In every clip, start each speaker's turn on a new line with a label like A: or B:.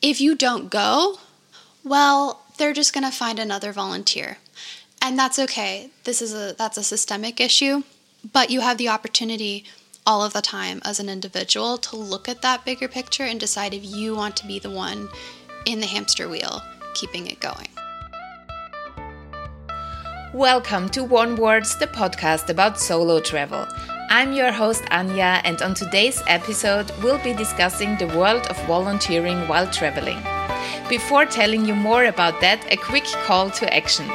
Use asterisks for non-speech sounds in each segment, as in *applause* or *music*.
A: if you don't go, well, they're just going to find another volunteer. And that's okay. This is a that's a systemic issue, but you have the opportunity all of the time as an individual to look at that bigger picture and decide if you want to be the one in the hamster wheel keeping it going.
B: Welcome to ON(E)WARDS, the podcast about solo travel. I'm your host Anya, and on today's episode, we'll be discussing the world of volunteering while traveling. Before telling you more about that, a quick call to action.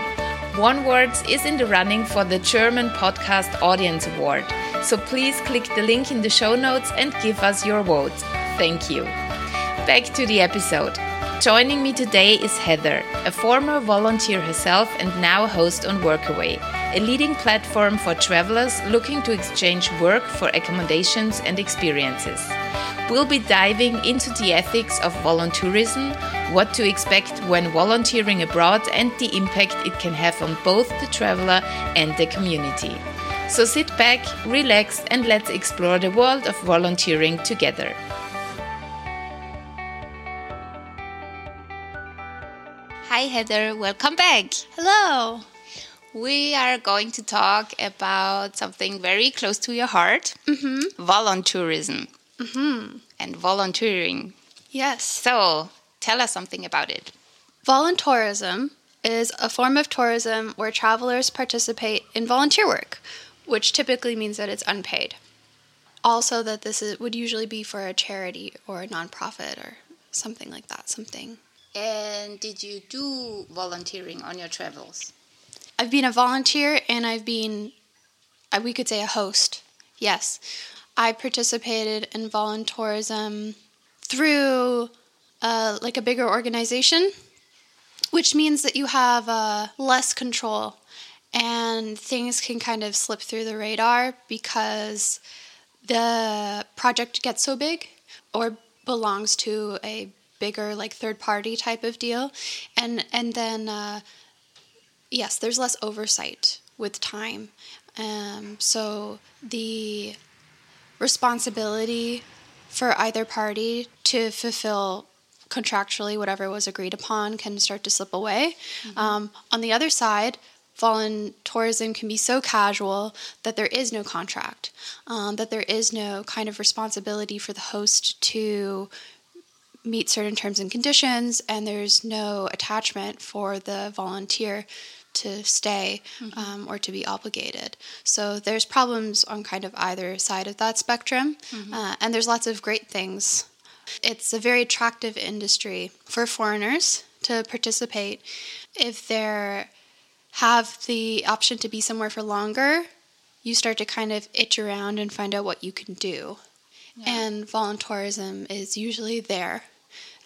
B: ON(E)WARDS is in the running for the German Podcast Audience Award, so please click the link in the show notes and give us your vote. Thank you. Back to the episode. Joining me today is Heather, a former volunteer herself and now host on Workaway, a leading platform for travelers looking to exchange work for accommodations and experiences. We'll be diving into the ethics of volunteerism, what to expect when volunteering abroad, and the impact it can have on both the traveler and the community. So sit back, relax, and let's explore the world of volunteering together. Hi, Heather. Welcome back.
A: Hello.
B: We are going to talk about something very close to your heart
A: Mm-hmm.
B: volunteerism
A: Mm-hmm.
B: and volunteering.
A: Yes.
B: So, tell us something about it.
A: Voluntourism is a form of tourism where travelers participate in volunteer work, which typically means that it's unpaid. Also, that this is, would usually be for a charity or a nonprofit or something like that. Something.
B: And did you do volunteering on your travels?
A: I've been a volunteer and I've been, uh, we could say, a host. Yes. I participated in voluntourism through uh, like a bigger organization, which means that you have uh, less control and things can kind of slip through the radar because the project gets so big or belongs to a bigger like third party type of deal and and then uh, yes there's less oversight with time um, so the responsibility for either party to fulfill contractually whatever was agreed upon can start to slip away. Um, on the other side, voluntourism can be so casual that there is no contract, um, that there is no kind of responsibility for the host to meet certain terms and conditions, and there's no attachment for the volunteer to stay um, or to be obligated. So there's problems on kind of either side of that spectrum, uh, and there's lots of great things. It's a very attractive industry for foreigners to participate if they have the option to be somewhere for longer. You start to kind of itch around and find out what you can do. And voluntourism is usually there.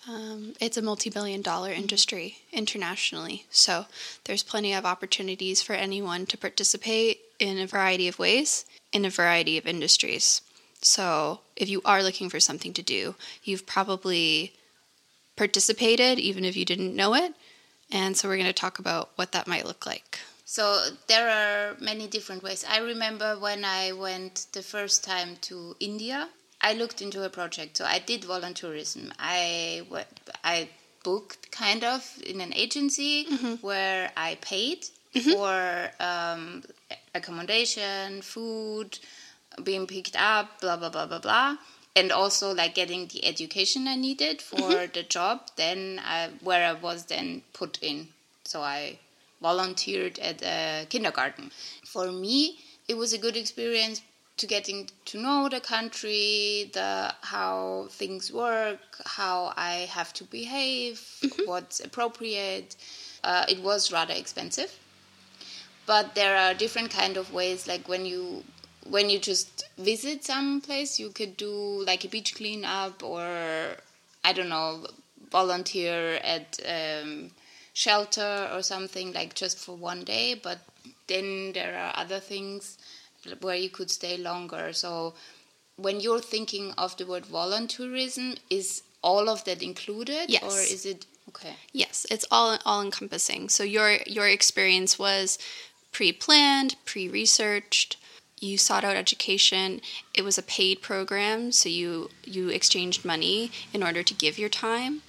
A: Um, it's a multi billion dollar industry internationally. So there's plenty of opportunities for anyone to participate in a variety of ways in a variety of industries. So if you are looking for something to do, you've probably participated even if you didn't know it. And so we're going to talk about what that might look like.
B: So, there are many different ways. I remember when I went the first time to India, I looked into a project. So, I did volunteerism. I, I booked kind of in an agency mm-hmm. where I paid mm-hmm. for um, accommodation, food, being picked up, blah blah blah blah blah, and also like getting the education I needed for mm-hmm. the job. Then I, where I was then put in, so I volunteered at a kindergarten. For me, it was a good experience to getting to know the country, the how things work, how I have to behave, what's appropriate. Uh, it was rather expensive. But there are different kind of ways like when you when you just visit some place you could do like a beach cleanup or i don't know volunteer at um, shelter or something like just for one day. But then there are other things where you could stay longer so when you're thinking of the word voluntourism is all of that included
A: Yes.
B: or is it okay
A: Yes, it's all all encompassing. So your your experience was pre-planned, pre-researched. You sought out education. It was a paid program, so you you exchanged money in order to give your time.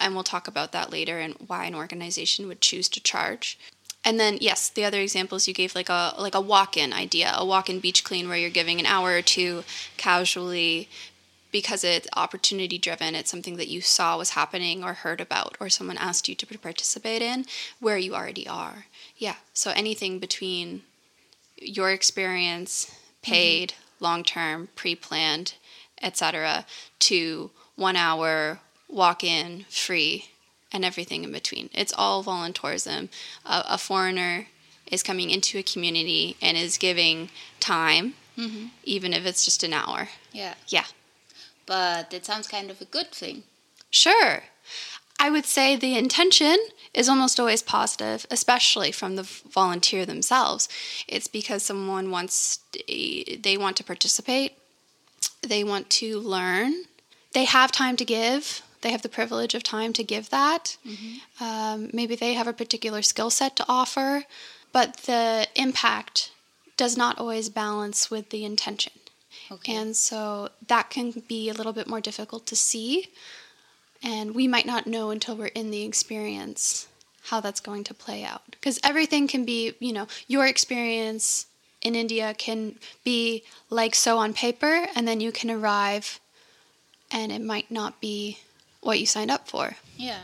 A: and we'll talk about that later and why an organization would choose to charge. And then yes, the other examples you gave like a like a walk-in idea, a walk-in beach clean where you're giving an hour or two casually because it's opportunity driven, it's something that you saw was happening or heard about or someone asked you to participate in where you already are. Yeah. So anything between your experience, paid, mm-hmm. long term, pre planned, etc., to one hour, walk in, free, and everything in between. It's all voluntourism. a foreigner is coming into a community and is giving time, mm-hmm. even if it's just an hour.
B: Yeah.
A: Yeah
B: but it sounds kind of a good thing.
A: Sure. I would say the intention is almost always positive, especially from the volunteer themselves. It's because someone wants, they want to participate, they want to learn, they have time to give, they have the privilege of time to give that. Mm-hmm. Um, maybe they have a particular skill set to offer, but the impact does not always balance with the intention. Okay. And so that can be a little bit more difficult to see. And we might not know until we're in the experience how that's going to play out. Because everything can be, you know, your experience in India can be like so on paper, and then you can arrive and it might not be what you signed up for.
B: Yeah.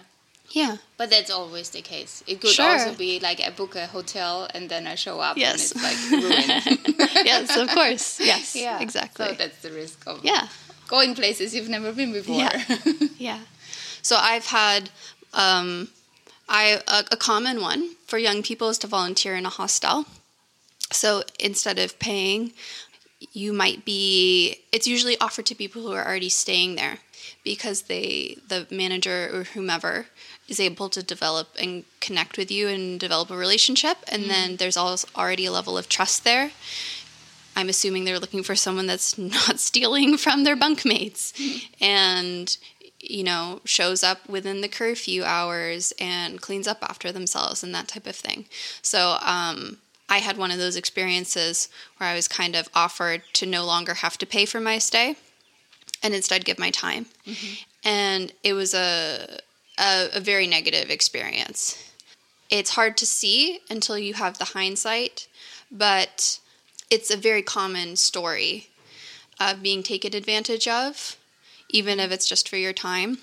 A: Yeah.
B: But that's always the case. It could sure. also be like I book a hotel and then I show up yes. and it's like ruined. *laughs*
A: yes, of course. Yes. *laughs* Yeah. Exactly.
B: So that's the risk of
A: yeah.
B: going places you've never been before.
A: Yeah. *laughs* yeah. So I've had um, I a, a common one for young people is to volunteer in a hostel. So instead of paying, you might be it's usually offered to people who are already staying there because they the manager or whomever is able to develop and connect with you and develop a relationship and mm-hmm. then there's also already a level of trust there i'm assuming they're looking for someone that's *laughs* not stealing from their bunkmates mm-hmm. and you know shows up within the curfew hours and cleans up after themselves and that type of thing so um, i had one of those experiences where i was kind of offered to no longer have to pay for my stay and instead give my time. Mm-hmm. And it was a, a, a very negative experience. It's hard to see until you have the hindsight, but it's a very common story of being taken advantage of, even if it's just for your time.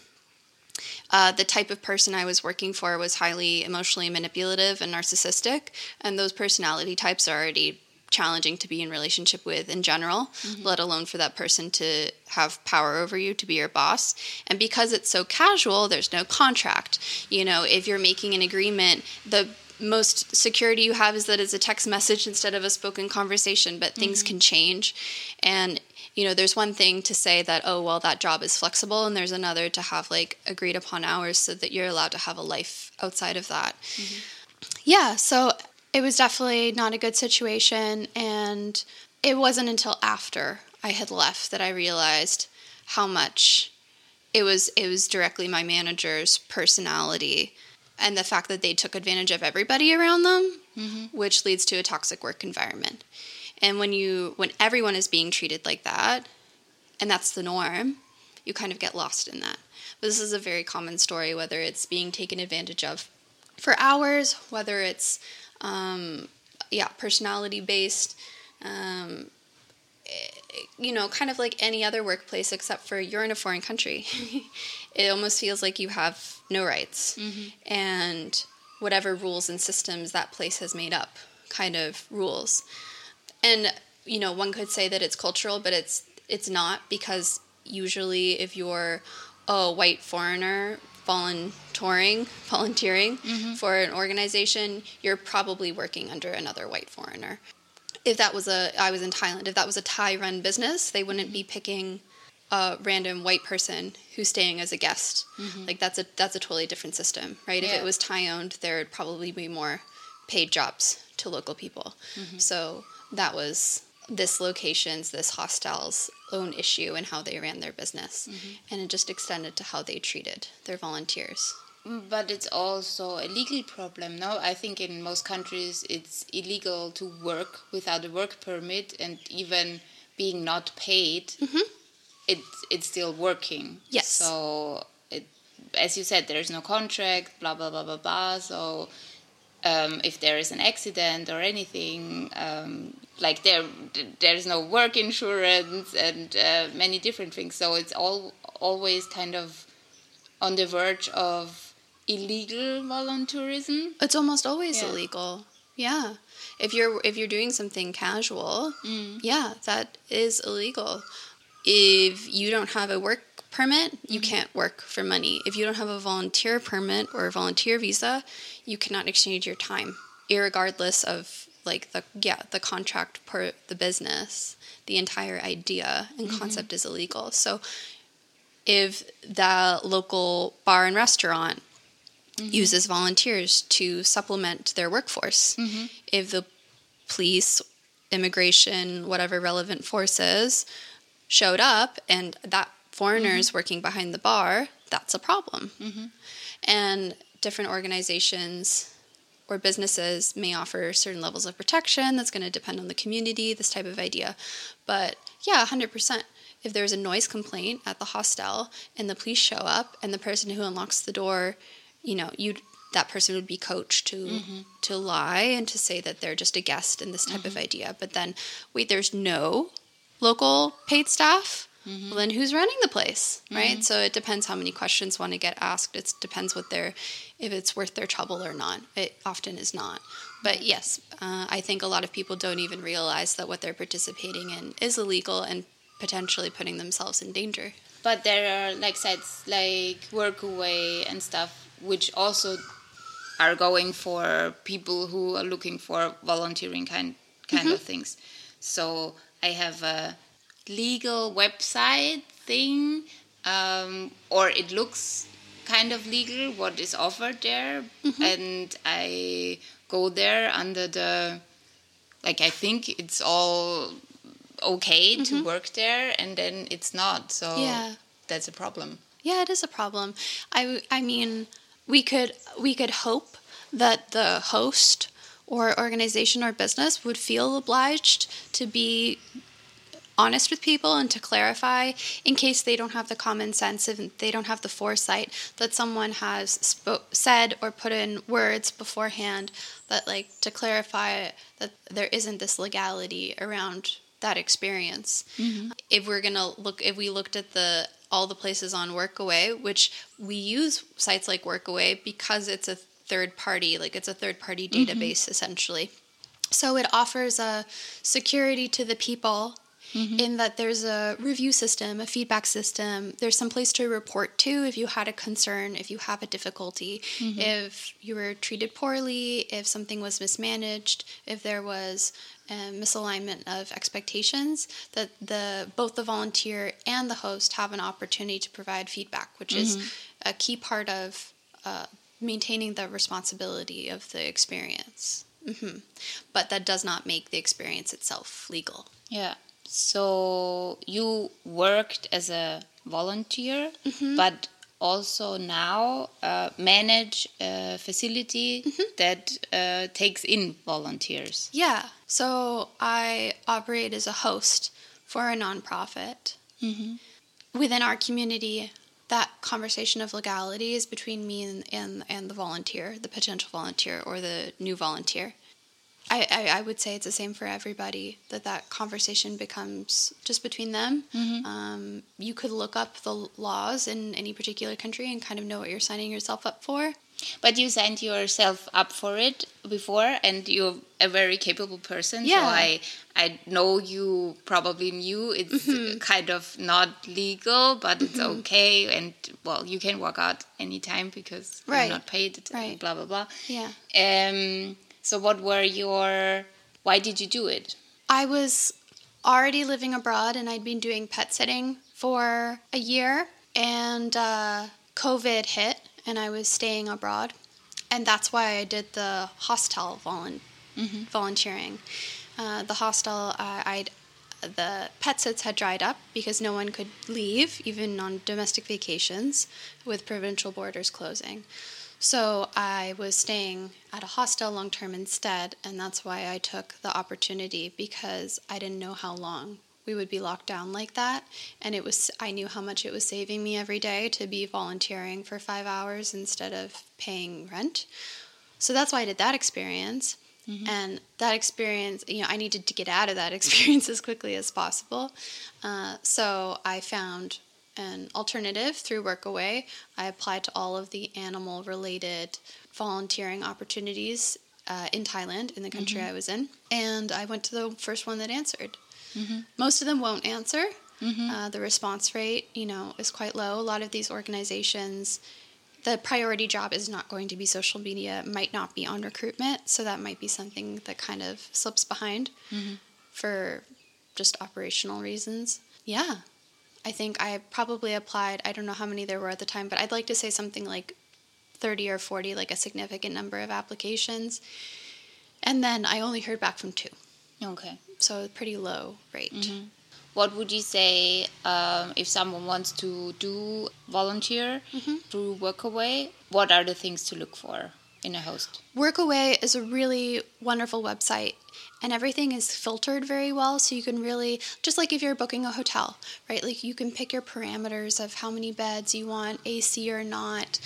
A: Uh, the type of person I was working for was highly emotionally manipulative and narcissistic, and those personality types are already challenging to be in relationship with in general mm-hmm. let alone for that person to have power over you to be your boss and because it's so casual there's no contract you know if you're making an agreement the most security you have is that it's a text message instead of a spoken conversation but things mm-hmm. can change and you know there's one thing to say that oh well that job is flexible and there's another to have like agreed upon hours so that you're allowed to have a life outside of that mm-hmm. yeah so it was definitely not a good situation. And it wasn't until after I had left that I realized how much it was it was directly my manager's personality and the fact that they took advantage of everybody around them mm-hmm. which leads to a toxic work environment and when you when everyone is being treated like that and that's the norm you kind of get lost in that but this is a very common story whether it's being taken advantage of for hours whether it's um, yeah, personality based. Um, you know, kind of like any other workplace, except for you're in a foreign country. *laughs* it almost feels like you have no rights. Mm-hmm. And whatever rules and systems that place has made up kind of rules. And, you know, one could say that it's cultural, but it's it's not because usually if you're a white foreigner volunteering, volunteering mm-hmm. for an organization, you're probably working under another white foreigner. If that was a, I was in Thailand. If that was a Thai-run business, they wouldn't be picking a random white person who's staying as a guest. Mm-hmm. Like that's a that's a totally different system, right? Yeah. If it was Thai owned, there would probably be more paid jobs to local people. Mm-hmm. So that was this location's, this hostel's own issue and how they ran their business. Mm-hmm. And it just extended to how they treated their volunteers.
B: Mm, but it's also a legal problem, no? I think in most countries it's illegal to work without a work permit and even being not paid, mm-hmm. it, it's still working.
A: Yes.
B: So it as you said, there's no contract, blah blah blah blah blah. So um, if there is an accident or anything, um, like there there's no work insurance and uh, many different things. So it's all always kind of on the verge of illegal volunteerism.
A: It's almost always
B: Yeah.
A: illegal. Yeah. If you're if you're doing something casual,
B: Mm.
A: yeah, that is illegal. If you don't have a work permit, you
B: Mm-hmm.
A: can't work for money. If you don't have a volunteer permit or a volunteer visa, you cannot exchange your time, irregardless of like the yeah the contract per the business. The entire idea and
B: Mm-hmm.
A: concept is illegal. So, if the local bar and restaurant uses volunteers to supplement their workforce. If the police, immigration, whatever relevant forces showed up and that foreigners mm-hmm. working behind the bar, that's a problem. Mm-hmm. And different organizations or businesses may offer certain levels of protection that's going to depend on the community, this type of idea. But yeah, 100%. If there's a noise complaint at the hostel and the police show up and the person who unlocks the door, you know, you that person would be coached to mm-hmm. to lie and to say that they're just a guest in this type of idea. But then wait, there's no local paid staff. Mm-hmm. Well, then who's running the place, right? Mm-hmm. So it depends how many questions want to get asked. It depends what they're, if it's worth their trouble or not. It often is not. But yes, uh, I think a lot of people don't even realize that what they're participating in is illegal and potentially putting themselves in danger.
B: But there are like sites like Workaway and stuff, which also are going for people who are looking for volunteering kind kind of mm-hmm. things. So I have a legal website thing, um, or it looks kind of legal what is offered there, and I go there under the like I think it's all okay to work there, and then it's not. So
A: Yeah.
B: that's a problem.
A: Yeah, it is a problem. I, I mean, we could we could hope that the host or organization or business would feel obliged to be honest with people and to clarify in case they don't have the common sense and they don't have the foresight that someone has spo- said or put in words beforehand that like to clarify that there isn't this legality around that experience. Mm-hmm. If we're gonna look if we looked at the all the places on workaway which we use sites like workaway because it's a third party like it's a third party mm-hmm. database essentially. So it offers a security to the people in that there's a review system, a feedback system. There's some place to report to if you had a concern, if you have a difficulty, if you were treated poorly, if something was mismanaged, if there was a misalignment of expectations. That the both the volunteer and the host have an opportunity to provide feedback, which is a key part of uh, maintaining the responsibility of the experience. hmm But that does not make the experience itself legal.
B: Yeah. So you worked as a volunteer,
A: Mm-hmm.
B: but also now uh, manage a facility
A: Mm-hmm.
B: that uh, takes in volunteers.
A: Yeah. So I operate as a host for a nonprofit. Within our community, that conversation of legality is between me and, and, and the volunteer, the potential volunteer or the new volunteer. I, I, I would say it's the same for everybody that that conversation becomes just between them. Um, you could look up the laws in any particular country and kind of know what you're signing yourself up for.
B: But you signed yourself up for it before, and you're a very capable person.
A: Yeah.
B: So I, I know you probably knew it's
A: Mm-hmm.
B: kind of not legal, but it's okay. And well, you can walk out anytime because
A: Right.
B: you're not paid.
A: Right.
B: Blah blah blah.
A: Yeah.
B: Um. So what were your? Why did you do it?
A: I was already living abroad and I'd been doing pet sitting for a year, and uh, COVID hit, and I was staying abroad. And that's why I did the hostel volun- volunteering. Uh, the hostel, uh, I'd the pet sits had dried up because no one could leave, even on domestic vacations, with provincial borders closing. So I was staying at a hostel long term instead, and that's why I took the opportunity because I didn't know how long we would be locked down like that. And it was i knew how much it was saving me every day to be volunteering for five hours instead of paying rent. So that's why i did that experience. Mm-hmm. and that experience you know i needed to get out of that *laughs* experience as quickly as possible. Uh, so i found an alternative through workaway i applied to all of the animal related volunteering opportunities uh, in Thailand, in the country mm-hmm. I was in, and I went to the first one that answered. Mm-hmm. Most of them won't answer. Mm-hmm. Uh, the response rate, you know, is quite low. A lot of these organizations, the priority job is not going to be social media, might not be on recruitment, so that might be something that kind of slips behind mm-hmm. for just operational reasons. Yeah, I think I probably applied. I don't know how many there were at the time, but I'd like to say something like 30 or 40, like a significant number of applications. And then I only heard back from two.
B: Okay.
A: So pretty low rate. Mm-hmm.
B: What would you say um, if someone wants to do volunteer mm-hmm. through Workaway? What are the things to look for in a host?
A: Workaway is a really wonderful website and everything is filtered very well so you can really just like if you're booking a hotel right like you can pick your parameters of how many beds you want ac or not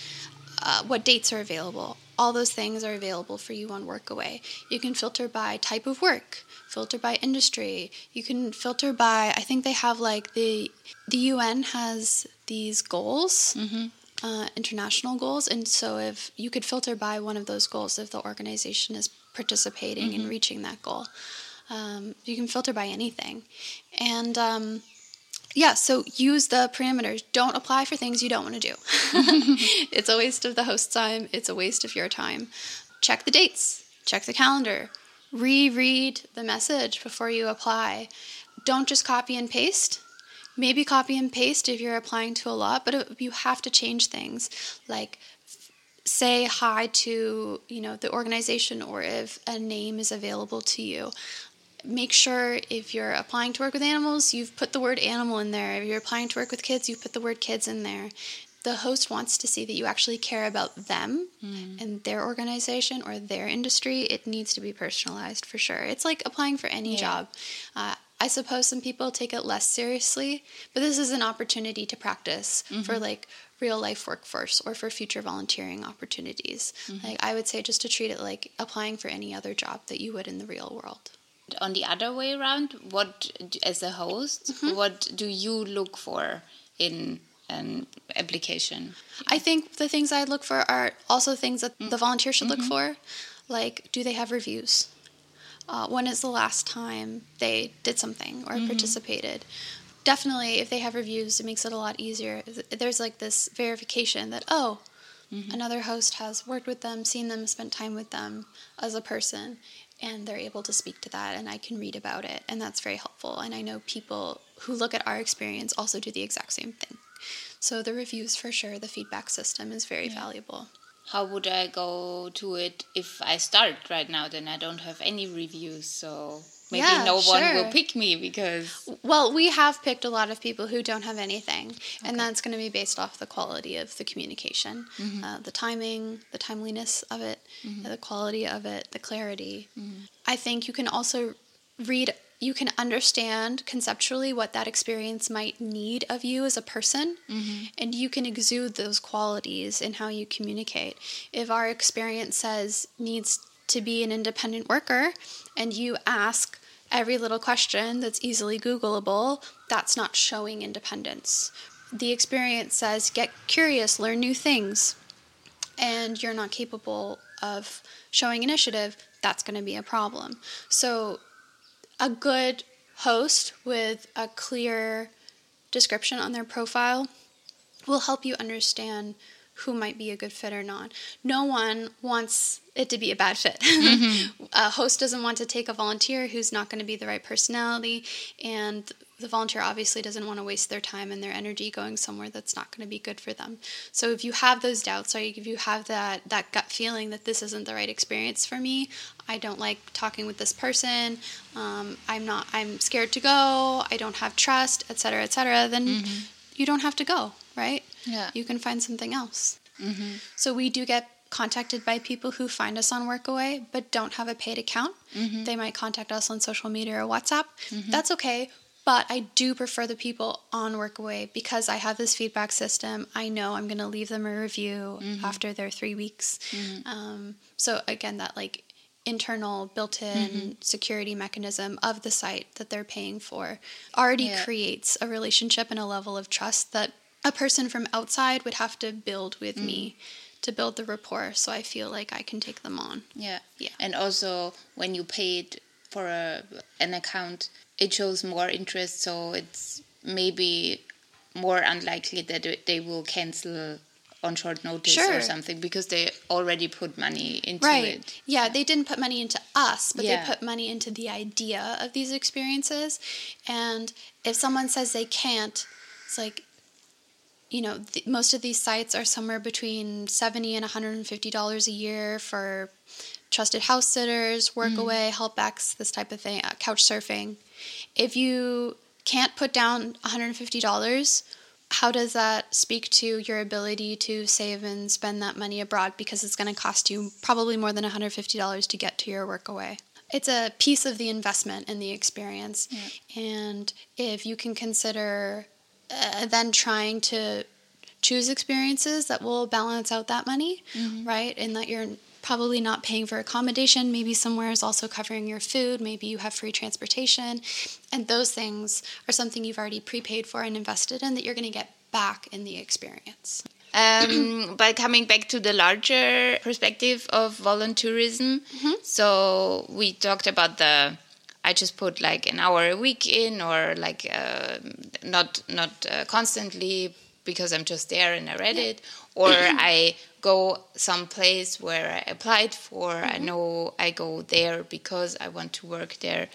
A: uh, what dates are available. All those things are available for you on Workaway. You can filter by type of work, filter by industry. You can filter by. I think they have like the the UN has these goals. Mm-hmm. Uh, international goals, and so if you could filter by one of those goals, if the organization is participating mm-hmm. in reaching that goal, um, you can filter by anything, and um, yeah, so use the parameters. Don't apply for things you don't want to do. *laughs* *laughs* it's a waste of the host's time, it's a waste of your time. Check the dates, check the calendar, reread the message before you apply. Don't just copy and paste. Maybe copy and paste if you're applying to a lot, but you have to change things like say hi to you know the organization or if a name is available to you make sure if you're applying to work with animals, you've put the word animal in there. If you're applying to work with kids, you've put the word kids in there. The host wants to see that you actually care about them mm. and their organization or their industry. It needs to be personalized for sure. It's like applying for any yeah. job. Uh, I suppose some people take it less seriously, but this is an opportunity to practice mm-hmm. for like real life workforce or for future volunteering opportunities. Mm-hmm. Like I would say just to treat it like applying for any other job that you would in the real world
B: on the other way around what as a host mm-hmm. what do you look for in an application
A: i think the things i look for are also things that mm-hmm. the volunteer should mm-hmm. look for like do they have reviews uh, when is the last time they did something or mm-hmm. participated definitely if they have reviews it makes it a lot easier there's like this verification that oh mm-hmm. another host has worked with them seen them spent time with them as a person and they're able to speak to that and I can read about it and that's very helpful and I know people who look at our experience also do the exact same thing. So the reviews for sure, the feedback system is very yeah. valuable.
B: How would I go to it if I start right now then I don't have any reviews so maybe yeah, no sure. one will pick me because
A: well we have picked a lot of people who don't have anything okay. and that's going to be based off the quality of the communication mm-hmm. uh, the timing the timeliness of it mm-hmm. the quality of it the clarity mm-hmm. i think you can also read you can understand conceptually what that experience might need of you as a person mm-hmm. and you can exude those qualities in how you communicate if our experience says needs to be an independent worker and you ask every little question that's easily Googleable, that's not showing independence. The experience says get curious, learn new things, and you're not capable of showing initiative, that's going to be a problem. So, a good host with a clear description on their profile will help you understand who might be a good fit or not. No one wants it to be a bad fit. Mm-hmm. *laughs* a host doesn't want to take a volunteer who's not going to be the right personality, and the volunteer obviously doesn't want to waste their time and their energy going somewhere that's not going to be good for them. So if you have those doubts, or if you have that that gut feeling that this isn't the right experience for me, I don't like talking with this person, um, I'm not, I'm scared to go, I don't have trust, etc., etc., then mm-hmm. you don't have to go, right?
B: Yeah.
A: You can find something else. Mm-hmm. So we do get contacted by people who find us on Workaway but don't have a paid account. Mm-hmm. They might contact us on social media or WhatsApp. Mm-hmm. That's okay. But I do prefer the people on Workaway because I have this feedback system. I know I'm going to leave them a review
B: Mm-hmm.
A: after their three weeks. Um, so again, that like internal built-in
B: Mm-hmm.
A: security mechanism of the site that they're paying for already
B: Yeah.
A: creates a relationship and a level of trust that a person from outside would have to build with
B: Mm.
A: me to build the rapport so i feel like i can take them on
B: Yeah.
A: Yeah.
B: And also, when you paid for a, an account, it shows more interest, so it's maybe more unlikely that they will cancel on short notice
A: Sure.
B: or something because they already put money into
A: right
B: it.
A: yeah they didn't put money into us but
B: Yeah.
A: they put money into the idea of these experiences and if someone says they can't it's like you know th- most of these sites are somewhere between 70 and 150 dollars a year for trusted house sitters workaway HelpX this type of thing uh, couch surfing. If you can't put down 150 dollars how does that speak to your ability to save and spend that money abroad? Because it's going to cost you probably more than $150 to get to your workaway it's a piece of the investment in the experience. And if you can consider uh, then trying to choose experiences that will balance out that money, right? And that you're probably not paying for accommodation. Maybe somewhere is also covering your food. Maybe you have free transportation. And those things are something you've already prepaid for and invested in that you're going to get back in the experience.
B: Um, *clears throat* but coming back to the larger perspective of volunteerism,
A: Mm-hmm.
B: so we talked about the. I just put like an hour a week in, or like uh, not not uh, constantly because I'm just there and I read it, or *clears throat* I go someplace where I applied for. I
A: Mm-hmm.
B: know I go there because I want to work there.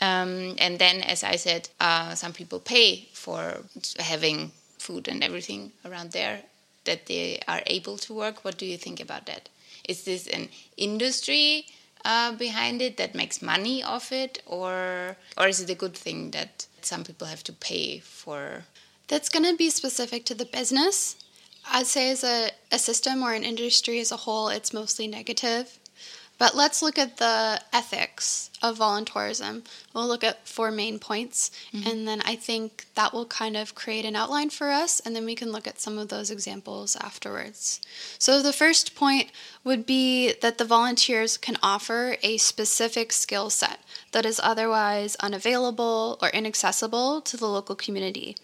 B: Um, and then, as I said, uh, some people pay for having food and everything around there that they are able to work. What do you think about that? Is this an industry uh, behind it that makes money off it, or or is it a good thing that some people have to pay for?
A: That's going to be specific to the business. I'd say as a, a system or an industry as a whole, it's mostly negative. But let's look at the ethics of volunteerism. We'll look at four main points, mm-hmm. and then I think that will kind of create an outline for us, and then we can look at some of those examples afterwards. So, the first point would be that the volunteers can offer a specific skill set that is otherwise unavailable or inaccessible to the local community.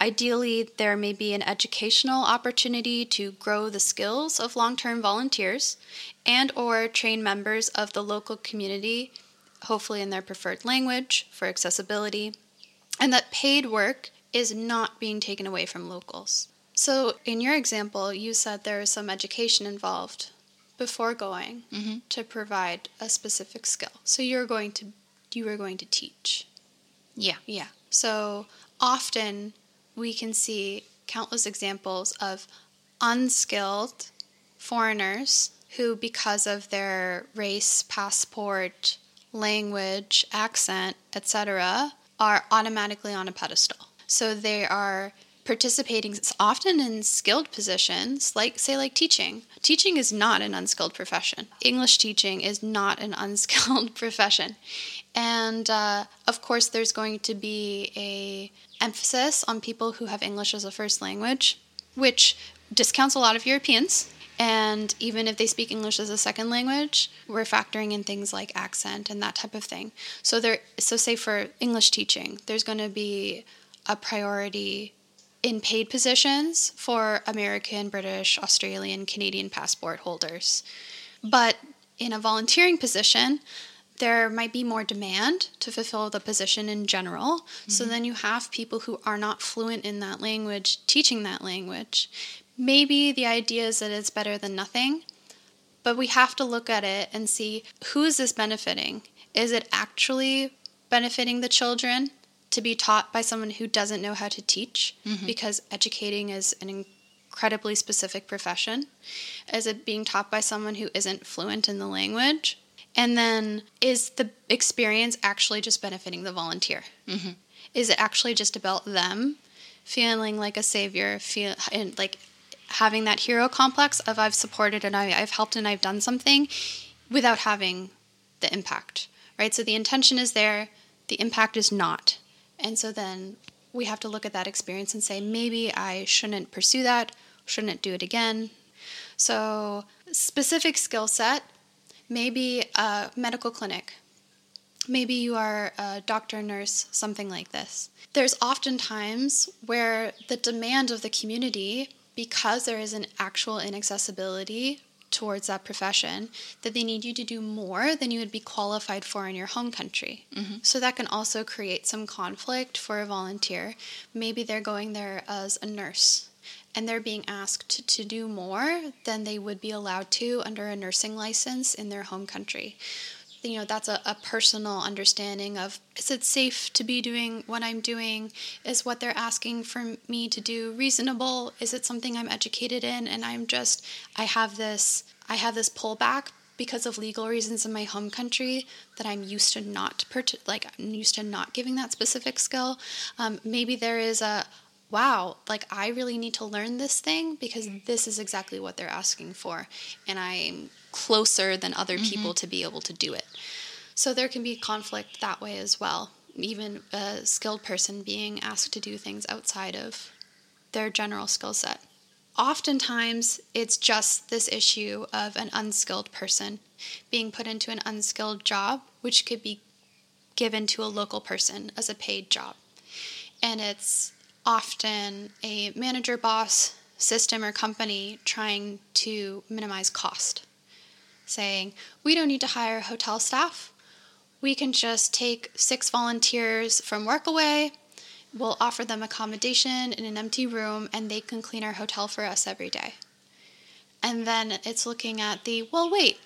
A: Ideally, there may be an educational opportunity to grow the skills of long-term volunteers and or train members of the local community hopefully in their preferred language for accessibility and that paid work is not being taken away from locals. So, in your example, you said there is some education involved before going mm-hmm. to provide a specific skill. So you're going to you are going to teach.
B: Yeah.
A: Yeah. So often we can see countless examples of unskilled foreigners who, because of their race, passport, language, accent, etc., are automatically on a pedestal. So they are participating often in skilled positions, like, say, like teaching. Teaching is not an unskilled profession. English teaching is not an *laughs* unskilled profession. And uh, of course, there's going to be a emphasis on people who have English as a first language, which discounts a lot of Europeans. And even if they speak English as a second language, we're factoring in things like accent and that type of thing. So there, so say for English teaching, there's going to be a priority in paid positions for American, British, Australian, Canadian passport holders. But in a volunteering position, there might be more demand to fulfill the position in general. So mm-hmm. then you have people who are not fluent in that language teaching that language. Maybe the idea is that it's better than nothing, but we have to look at it and see who is this benefiting? Is it actually benefiting the children to be taught by someone who doesn't know how to teach because educating is an incredibly specific profession? Is it being taught by someone who isn't fluent in the language? And then is the experience actually just benefiting the volunteer? Mm-hmm. Is it actually just about them feeling like a savior, feel and like having that hero complex of I've supported and I, I've helped and I've done something without having the impact, right? So the intention is there, the impact is not. And so then we have to look at that experience and say, maybe I shouldn't pursue that, shouldn't do it again. So, specific skill set, maybe a medical clinic. Maybe you are a doctor, nurse, something like this. There's often times where the demand of the community, because there is an actual inaccessibility towards that profession that they need you to do more than you would be qualified for in your home country. Mm-hmm. So that can also create some conflict for a volunteer. Maybe they're going there as a nurse and they're being asked to, to do more than they would be allowed to under a nursing license in their home country you know that's a, a personal understanding of is it safe to be doing what i'm doing? Is what they're asking for me to do reasonable? Is it something i'm educated in? And i'm just i have this i have this pullback because of legal reasons in my home country that i'm used to not like i'm used to not giving that specific skill. Um, maybe there is a wow, like I really need to learn this thing because this is exactly what they're asking for. And I'm closer than other mm-hmm. people to be able to do it. So there can be conflict that way as well. Even a skilled person being asked to do things outside of their general skill set. Oftentimes, it's just this issue of an unskilled person being put into an unskilled job, which could be given to a local person as a paid job. And it's often a manager, boss, system, or company trying to minimize cost saying, we don't need to hire hotel staff. We can just take six volunteers from Workaway. We'll offer them accommodation in an empty room and they can clean our hotel for us every day. And then it's looking at the, well, wait,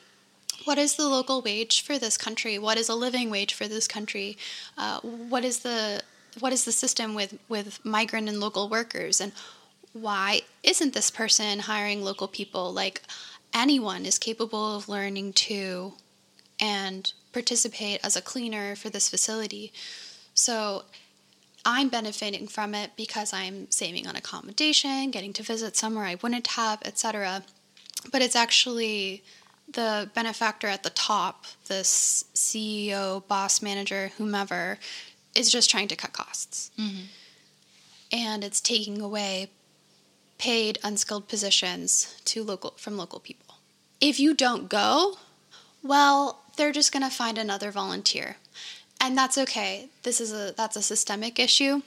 A: what is the local wage for this country? What is a living wage for this country? Uh, what is the what is the system with with migrant and local workers? And why isn't this person hiring local people? Like, anyone is capable of learning to and participate as a cleaner for this facility. So I'm benefiting from it because I'm saving on accommodation, getting to visit somewhere I wouldn't have, etc. But it's actually the benefactor at the top, this CEO, boss, manager, whomever, is just trying to cut costs. Mm-hmm. And it's taking away paid unskilled positions to local from local people. If you don't go, well, they're just going to find another volunteer. And that's okay. This is a that's a systemic issue,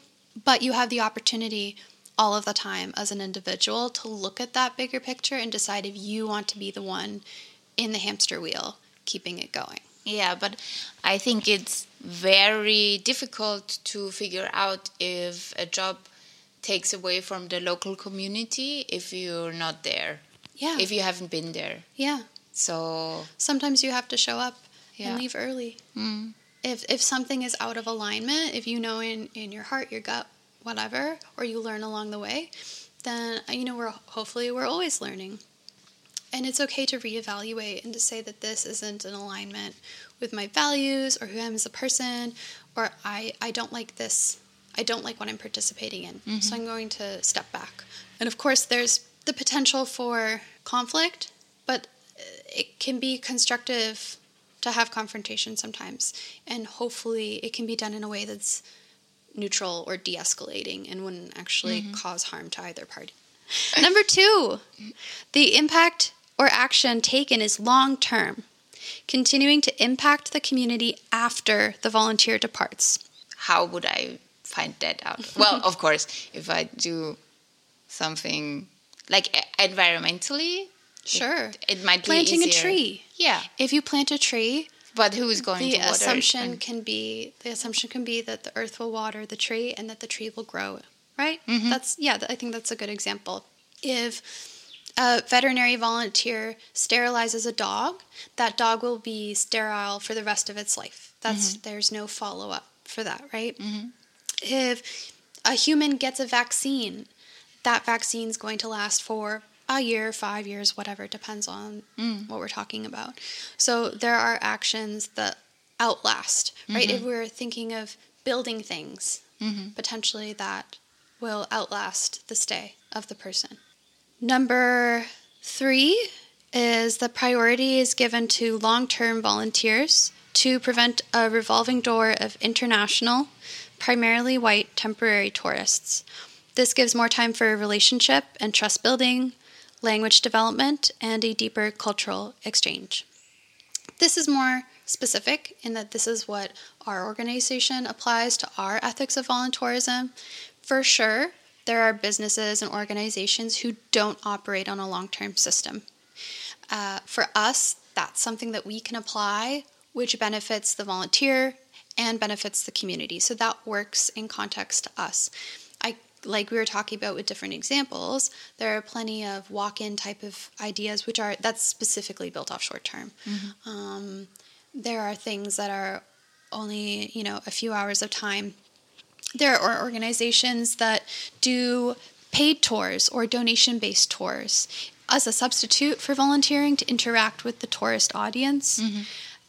A: but you have the opportunity all of the time as an individual to look at that bigger picture and decide if you want to be the one in the hamster wheel keeping it going.
B: Yeah, but I think it's very difficult to figure out if a job takes away from the local community if you're not there. Yeah. If you haven't been there.
A: Yeah.
B: So
A: sometimes you have to show up yeah. and leave early. Mm. If if something is out of alignment, if you know in in your heart, your gut, whatever, or you learn along the way, then you know we're hopefully we're always learning. And it's okay to reevaluate and to say that this isn't in alignment with my values or who I am as a person, or I, I don't like this, I don't like what I'm participating in. Mm-hmm. So I'm going to step back. And of course, there's the potential for conflict, but it can be constructive to have confrontation sometimes. And hopefully, it can be done in a way that's neutral or de escalating and wouldn't actually mm-hmm. cause harm to either party. *laughs* Number two, the impact or action taken is long term, continuing to impact the community after the volunteer departs.
B: How would I find that out? well, of course, if I do something like environmentally
A: sure
B: it, it might
A: planting
B: be
A: a tree
B: yeah
A: if you plant a tree
B: but who is going
A: the
B: to water
A: assumption it? can be the assumption can be that the earth will water the tree and that the tree will grow right mm-hmm. that's yeah i think that's a good example if a veterinary volunteer sterilizes a dog that dog will be sterile for the rest of its life that's mm-hmm. there's no follow-up for that right mm-hmm. If a human gets a vaccine that vaccine is going to last for a year, five years, whatever, depends on mm. what we're talking about. So there are actions that outlast, right? Mm-hmm. If we're thinking of building things, mm-hmm. potentially that will outlast the stay of the person. Number three is the priority is given to long term volunteers to prevent a revolving door of international, primarily white temporary tourists. This gives more time for relationship and trust building, language development, and a deeper cultural exchange. This is more specific in that this is what our organization applies to our ethics of voluntourism. For sure, there are businesses and organizations who don't operate on a long term system. Uh, for us, that's something that we can apply, which benefits the volunteer and benefits the community. So that works in context to us. I like we were talking about with different examples, there are plenty of walk-in type of ideas which are that's specifically built off short term. Mm-hmm. Um, there are things that are only you know a few hours of time. There are organizations that do paid tours or donation based tours as a substitute for volunteering to interact with the tourist audience. Mm-hmm.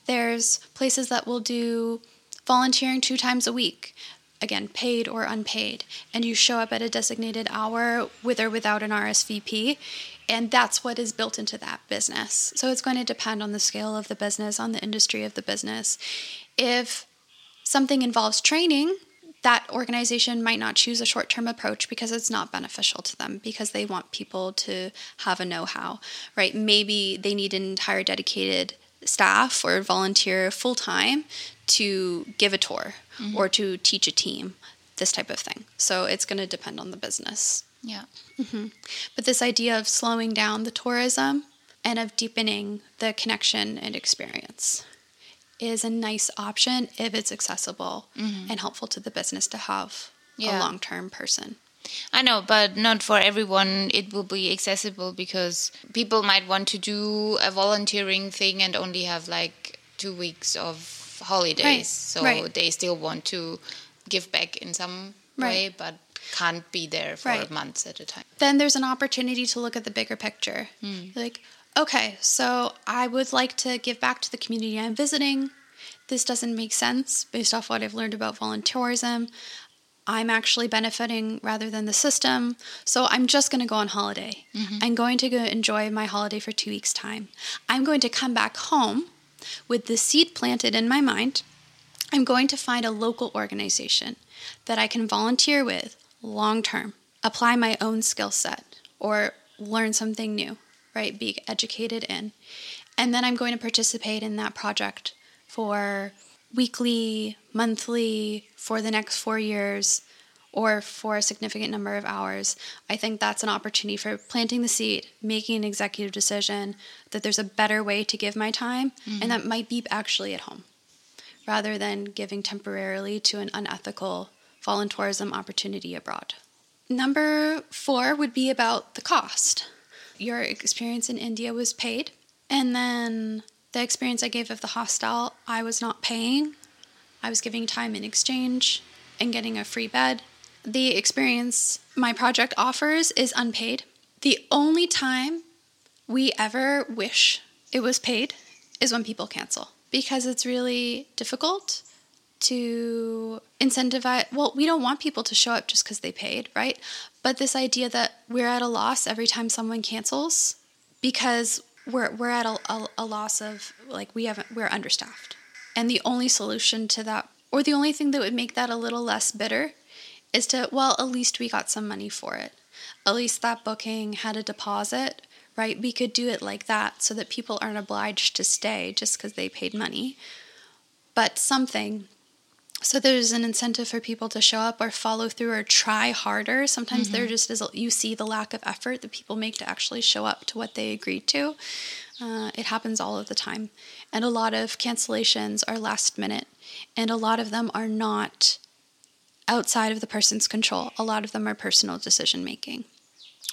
A: There's places that will do volunteering two times a week, again, paid or unpaid, and you show up at a designated hour with or without an RSVP. And that's what is built into that business. So it's going to depend on the scale of the business, on the industry of the business. If something involves training, that organization might not choose a short term approach because it's not beneficial to them because they want people to have a know how, right? Maybe they need an entire dedicated staff or volunteer full time to give a tour mm-hmm. or to teach a team, this type of thing. So it's going to depend on the business.
B: Yeah.
A: Mm-hmm. But this idea of slowing down the tourism and of deepening the connection and experience is a nice option if it's accessible mm-hmm. and helpful to the business to have yeah. a long term person.
B: I know, but not for everyone it will be accessible because people might want to do a volunteering thing and only have like two weeks of holidays. Right. So right. they still want to give back in some right. way, but can't be there for months at a time.
A: Then there's an opportunity to look at the bigger picture. Mm. Like, okay, so I would like to give back to the community I'm visiting. This doesn't make sense based off what I've learned about volunteerism. I'm actually benefiting rather than the system. So I'm just going to go on holiday. Mm-hmm. I'm going to go enjoy my holiday for two weeks' time. I'm going to come back home with the seed planted in my mind. I'm going to find a local organization that I can volunteer with long term, apply my own skill set, or learn something new right? Be educated in. And then I'm going to participate in that project for weekly, monthly, for the next four years, or for a significant number of hours. I think that's an opportunity for planting the seed, making an executive decision that there's a better way to give my time, mm-hmm. and that might be actually at home rather than giving temporarily to an unethical volunteerism opportunity abroad. Number four would be about the cost your experience in India was paid. And then the experience I gave of the hostel, I was not paying. I was giving time in exchange and getting a free bed. The experience my project offers is unpaid. The only time we ever wish it was paid is when people cancel because it's really difficult to incentivize. Well, we don't want people to show up just because they paid, right? But this idea that we're at a loss every time someone cancels because we're we're at a, a, a loss of like we haven't we're understaffed, and the only solution to that, or the only thing that would make that a little less bitter, is to well at least we got some money for it. At least that booking had a deposit right? We could do it like that so that people aren't obliged to stay just because they paid money. But something so there's an incentive for people to show up or follow through or try harder sometimes mm-hmm. there just is you see the lack of effort that people make to actually show up to what they agreed to uh, it happens all of the time and a lot of cancellations are last minute and a lot of them are not outside of the person's control a lot of them are personal decision making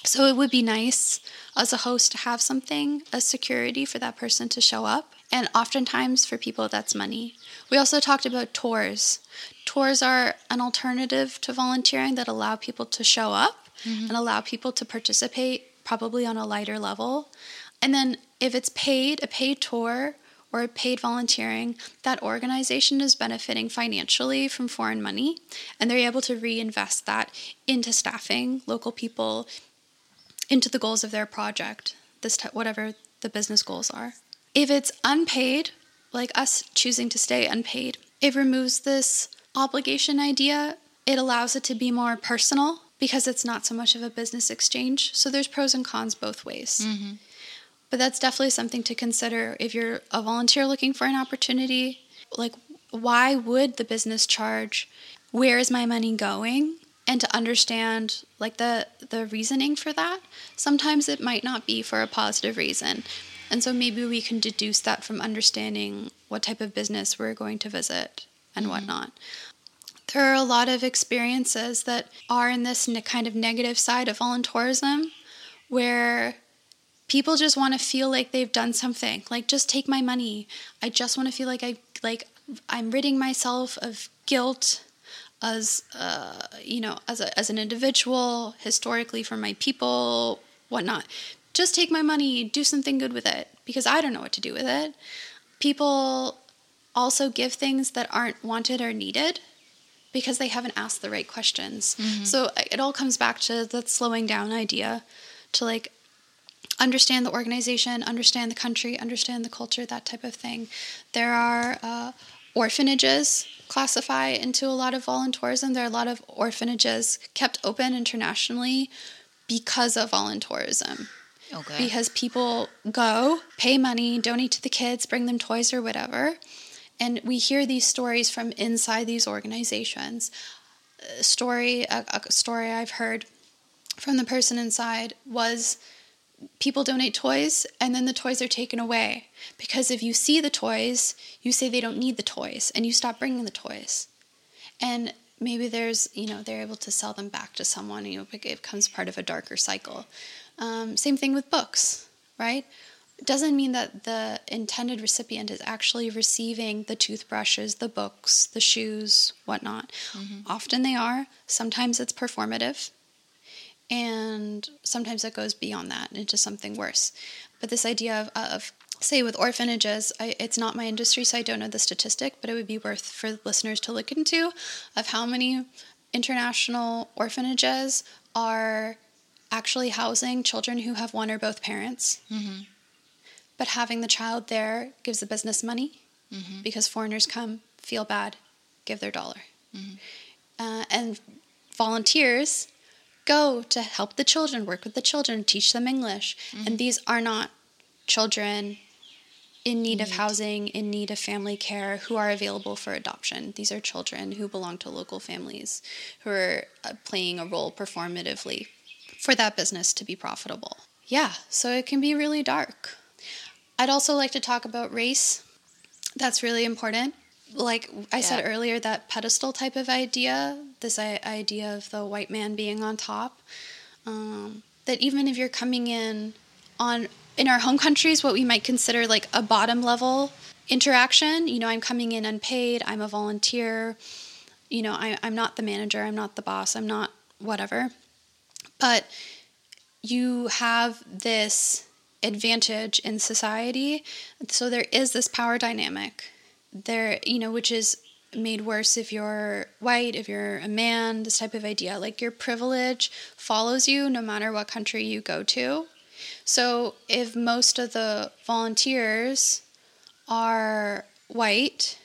A: so it would be nice as a host to have something as security for that person to show up and oftentimes for people, that's money. We also talked about tours. Tours are an alternative to volunteering that allow people to show up mm-hmm. and allow people to participate, probably on a lighter level. And then if it's paid, a paid tour or paid volunteering, that organization is benefiting financially from foreign money and they're able to reinvest that into staffing local people, into the goals of their project, this t- whatever the business goals are. If it's unpaid, like us choosing to stay unpaid, it removes this obligation idea, it allows it to be more personal because it's not so much of a business exchange. So there's pros and cons both ways. Mm-hmm. But that's definitely something to consider if you're a volunteer looking for an opportunity. Like, why would the business charge? Where is my money going? And to understand like the the reasoning for that. Sometimes it might not be for a positive reason. And so maybe we can deduce that from understanding what type of business we're going to visit and mm-hmm. whatnot. There are a lot of experiences that are in this kind of negative side of voluntourism where people just want to feel like they've done something. Like just take my money. I just want to feel like i like i'm ridding myself of guilt as uh, you know as, a, as an individual historically for my people whatnot. Just take my money do something good with it because i don't know what to do with it. People also give things that aren't wanted or needed because they haven't asked the right questions. Mm-hmm. so it all comes back to that slowing down idea to like understand the organization, understand the country, understand the culture, that type of thing. There are uh, orphanages classify into a lot of volunteerism. There are a lot of orphanages kept open internationally because of volunteerism. Okay. Because people go, pay money, donate to the kids, bring them toys or whatever. And we hear these stories from inside these organizations. A story, a, a story I've heard from the person inside was people donate toys and then the toys are taken away. Because if you see the toys you say they don't need the toys and you stop bringing the toys. And maybe there's you know they're able to sell them back to someone you know it becomes part of a darker cycle. Um, same thing with books right? It doesn't mean that the intended recipient is actually receiving the toothbrushes the books the shoes whatnot. Mm-hmm. often they are. Sometimes it's performative and sometimes it goes beyond that into something worse. But this idea of, of say with orphanages, I, it's not my industry, so I don't know the statistic, but it would be worth for listeners to look into of how many international orphanages are actually housing children who have one or both parents. Mm-hmm. But having the child there gives the business money mm-hmm. because foreigners come, feel bad, give their dollar. Mm-hmm. Uh, and volunteers go to help the children, work with the children, teach them English. Mm-hmm. And these are not children in need of housing, in need of family care, who are available for adoption. These are children who belong to local families who are uh, playing a role performatively for that business to be profitable. Yeah, so it can be really dark. I'd also like to talk about race. That's really important like I yeah. said earlier, that pedestal type of idea, this idea of the white man being on top, um, that even if you're coming in on in our home countries, what we might consider like a bottom level interaction, you know, I'm coming in unpaid, I'm a volunteer, you know, I, I'm not the manager, I'm not the boss, I'm not whatever, but you have this advantage in society. So there is this power dynamic there, you know, which is made worse if you're white, if you're a man, this type of idea. Like your privilege follows you no matter what country you go to. So if most of the volunteers are white,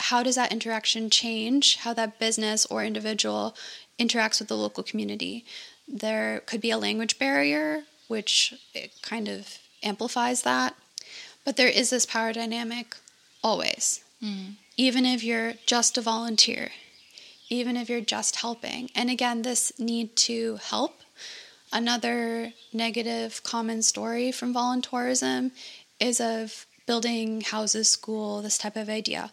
A: how does that interaction change how that business or individual interacts with the local community? There could be a language barrier, which it kind of amplifies that. But there is this power dynamic always. Mm. Even if you're just a volunteer, even if you're just helping. And again, this need to help. Another negative common story from voluntourism is of building houses, school, this type of idea.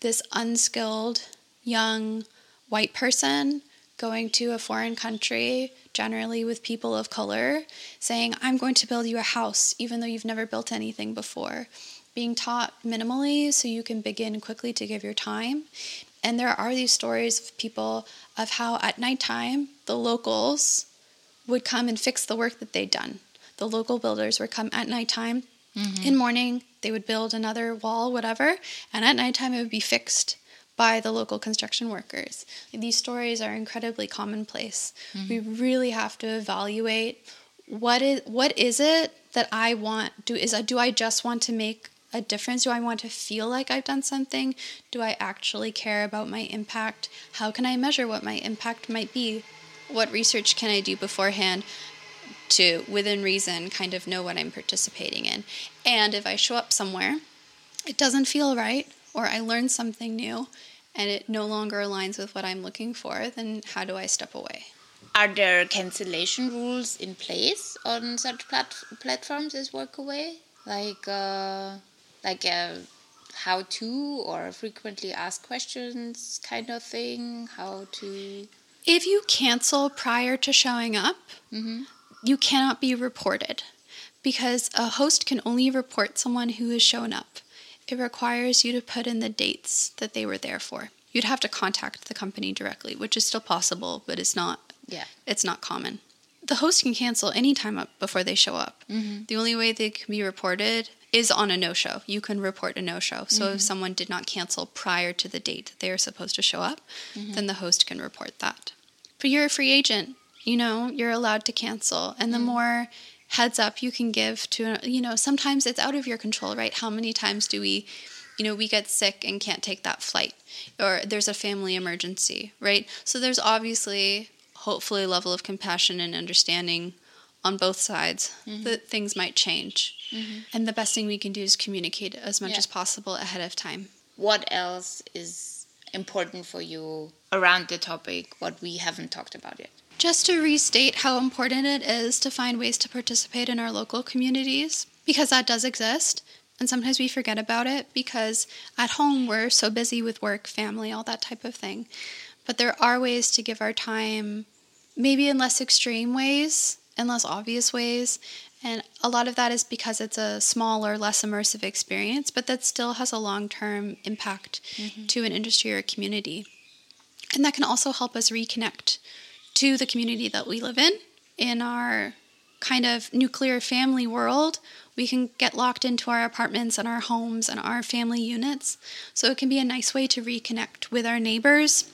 A: This unskilled young white person going to a foreign country, generally with people of color, saying, I'm going to build you a house, even though you've never built anything before being taught minimally so you can begin quickly to give your time. And there are these stories of people of how at nighttime the locals would come and fix the work that they'd done. The local builders would come at nighttime. Mm-hmm. In morning, they would build another wall, whatever, and at nighttime it would be fixed by the local construction workers. These stories are incredibly commonplace. Mm-hmm. We really have to evaluate what is what is it that I want? Do is do I just want to make a difference? Do I want to feel like I've done something? Do I actually care about my impact? How can I measure what my impact might be? What research can I do beforehand to, within reason, kind of know what I'm participating in? And if I show up somewhere, it doesn't feel right, or I learn something new, and it no longer aligns with what I'm looking for, then how do I step away?
B: Are there cancellation rules in place on such plat- platforms as Workaway? Like, uh, like a how to or frequently asked questions kind of thing? How to.
A: If you cancel prior to showing up,
B: Mm-hmm.
A: you cannot be reported because a host can only report someone who has shown up. It requires you to put in the dates that they were there for. You'd have to contact the company directly, which is still possible, but it's not
B: Yeah.
A: it's not common. The host can cancel any time up before they show up.
B: Mm-hmm.
A: The only way they can be reported is on a no show. You can report a no show. So if mm-hmm. someone did not cancel prior to the date that they are supposed to show up, mm-hmm. then the host can report that. But you're a free agent. You know, you're allowed to cancel. And the mm-hmm. more heads up you can give to, you know, sometimes it's out of your control, right? How many times do we, you know, we get sick and can't take that flight? Or there's a family emergency, right? So there's obviously, hopefully, a level of compassion and understanding on both sides mm-hmm. that things might change. Mm-hmm. And the best thing we can do is communicate as much
B: Yeah.
A: as possible ahead of time.
B: What else is important for you around the topic? What we haven't talked about yet?
A: Just to restate how important it is to find ways to participate in our local communities, because that does exist. And sometimes we forget about it because at home we're so busy with work, family, all that type of thing. But there are ways to give our time, maybe in less extreme ways and less obvious ways. And a lot of that is because it's a smaller, less immersive experience, but that still has a long term impact mm-hmm. to an industry or a community. And that can also help us reconnect to the community that we live in. In our kind of nuclear family world, we can get locked into our apartments and our homes and our family units. So it can be a nice way to reconnect with our neighbors,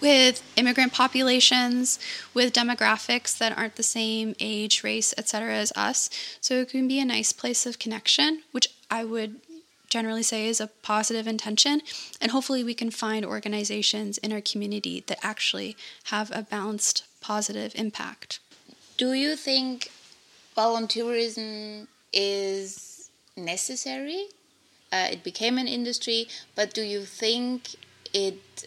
A: with immigrant populations, with demographics that aren't the same age, race, etc. as us. So it can be a nice place of connection, which I would generally say is a positive intention. And hopefully, we can find organizations in our community that actually have a balanced positive impact.
B: Do you think volunteerism is necessary? Uh, it became an industry, but do you think it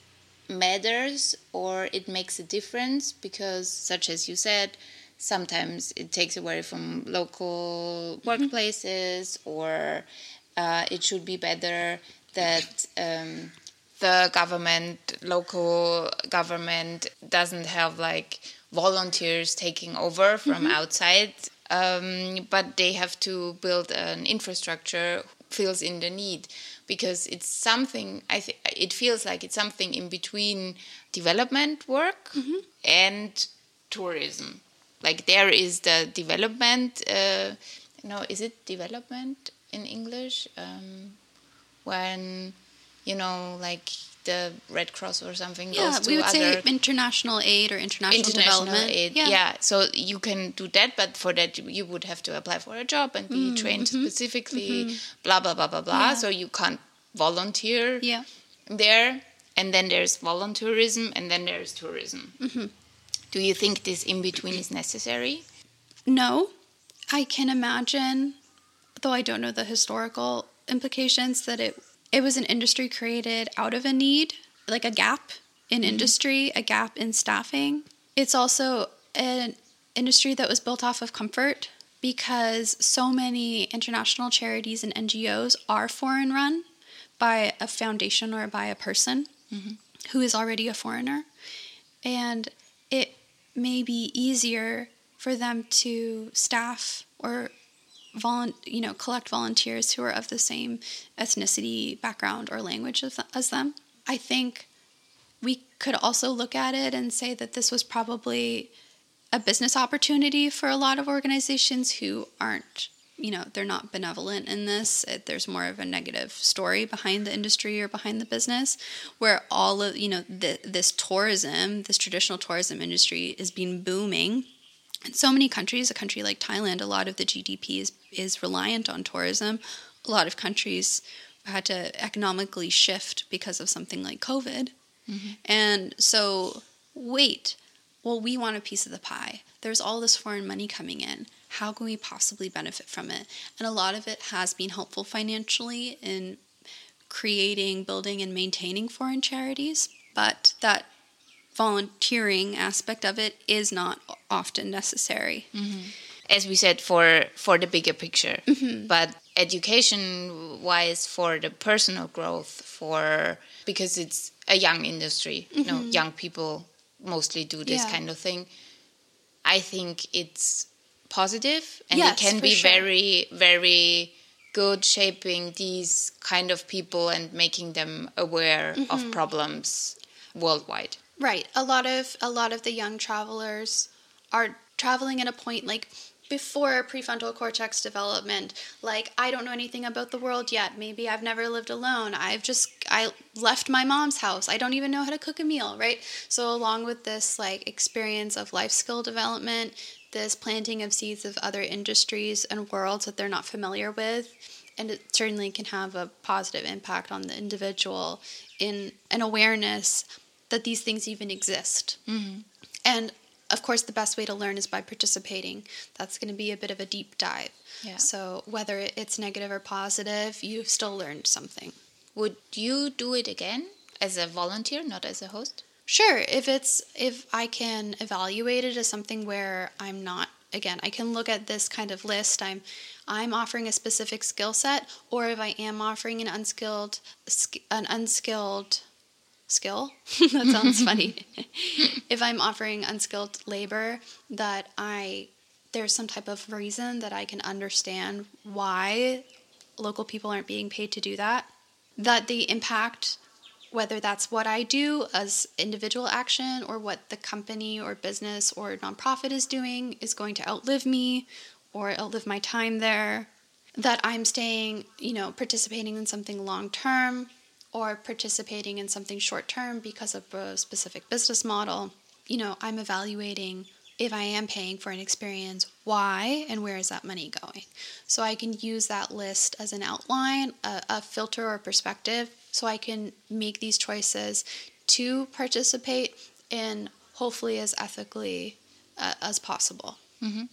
B: matters or it makes a difference? Because, such as you said, sometimes it takes away from local workplaces, or uh, it should be better that. Um, the government, local government, doesn't have like volunteers taking over from outside, um, but they have to build an infrastructure fills in the need because it's something. I think it feels like it's something in between development work and tourism. Like there is the development. Uh, no, is it development in English? Um, when you know, like the Red Cross or something
A: Yeah,
B: goes to
A: we would
B: other
A: say international aid or international,
B: international
A: development.
B: aid. Yeah. so you can do that, but for that you would have to apply for a job and be trained specifically. Blah blah blah blah blah.
A: Mm-hmm. Yeah.
B: So you can't volunteer
A: Yeah.
B: there. And then there's volunteerism, and then there's tourism.
A: Mm-hmm.
B: Do you think this in between is necessary?
A: No, I can imagine, though I don't know the historical implications, that it it was an industry created out of a need, like a gap in mm-hmm. industry, a gap in staffing. It's also an industry that was built off of comfort because so many international charities and NGOs are foreign run by a foundation or by a person mm-hmm. who is already a foreigner. And it may be easier for them to staff or volun- you know collect volunteers who are of the same ethnicity background or language as, as them. I think we could also look at it and say that this was probably a business opportunity for a lot of organizations who aren't you know they're not benevolent in this. It, there's more of a negative story behind the industry or behind the business where all of you know the, this tourism this traditional tourism industry is being booming in so many countries a country like thailand a lot of the gdp is, is reliant on tourism a lot of countries had to economically shift because of something like COVID. Mm-hmm. And so, wait, well, we want a piece of the pie. There's all this foreign money coming in. How can we possibly benefit from it? And a lot of it has been helpful financially in creating, building, and maintaining foreign charities, but that volunteering aspect of it is not often necessary.
B: Mm-hmm. As we said, for for the bigger picture, mm-hmm. but education wise, for the personal growth, for because it's a young industry, mm-hmm. you know, mm-hmm. young people mostly do this yeah. kind of thing. I think it's positive and yes, it can be sure. very, very good shaping these kind of people and making them aware mm-hmm. of problems worldwide.
A: Right. A lot of a lot of the young travelers are traveling at a point like before prefrontal cortex development. Like i don't know anything about the world yet. Maybe i've never lived alone. I've just i left my mom's house. I don't even know how to cook a meal. Right? So along with this like experience of life skill development this planting of seeds of other industries and worlds that they're not familiar with and it certainly can have a positive impact on the individual in an awareness that these things even exist. Mm-hmm. And of course, the best way to learn is by participating. That's going to be a bit of a deep dive. Yeah. So, whether it's negative or positive, you've still learned something.
B: Would you do it again as a volunteer, not as a host?
A: Sure. If it's if I can evaluate it as something where I'm not again, I can look at this kind of list. I'm I'm offering a specific skill set, or if I am offering an unskilled an unskilled skill. *laughs* that sounds funny. *laughs* if I'm offering unskilled labor, that I there's some type of reason that I can understand why local people aren't being paid to do that. That the impact, whether that's what I do as individual action or what the company or business or nonprofit is doing, is going to outlive me or outlive my time there. That I'm staying, you know, participating in something long term or participating in something short term because of a specific business model, you know, I'm evaluating if I am paying for an experience, why and where is that money going? So I can use that list as an outline, a, a filter or perspective, so I can make these choices to participate in hopefully as ethically uh, as possible. Mm-hmm.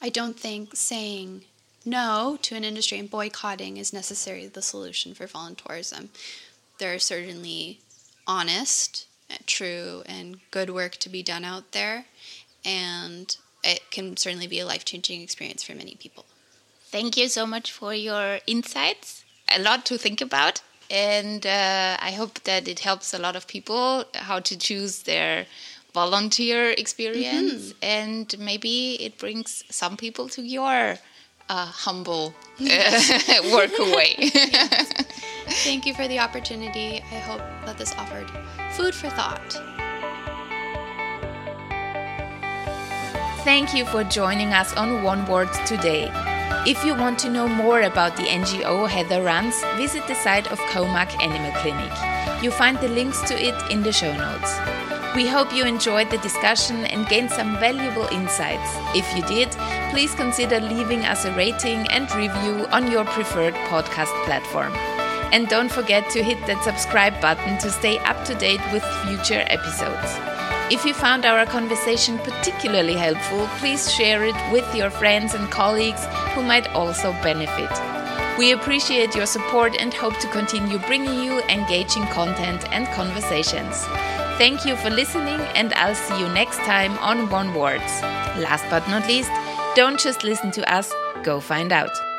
A: I don't think saying no to an industry and boycotting is necessarily the solution for voluntourism. There are certainly honest, true, and good work to be done out there, and it can certainly be a life changing experience for many people.
B: Thank you so much for your insights. A lot to think about, and uh, I hope that it helps a lot of people how to choose their volunteer experience, mm-hmm. and maybe it brings some people to your uh, humble uh, *laughs* work away. *laughs* yes. *laughs*
A: Thank you for the opportunity. I hope that this offered food for thought.
B: Thank you for joining us on One Word today. If you want to know more about the NGO Heather runs, visit the site of Koh Mak Animal Clinic. You'll find the links to it in the show notes. We hope you enjoyed the discussion and gained some valuable insights. If you did, please consider leaving us a rating and review on your preferred podcast platform. And don't forget to hit that subscribe button to stay up to date with future episodes. If you found our conversation particularly helpful, please share it with your friends and colleagues who might also benefit. We appreciate your support and hope to continue bringing you engaging content and conversations. Thank you for listening, and I'll see you next time on ON(E)WARDS. Last but not least, don't just listen to us, go find out.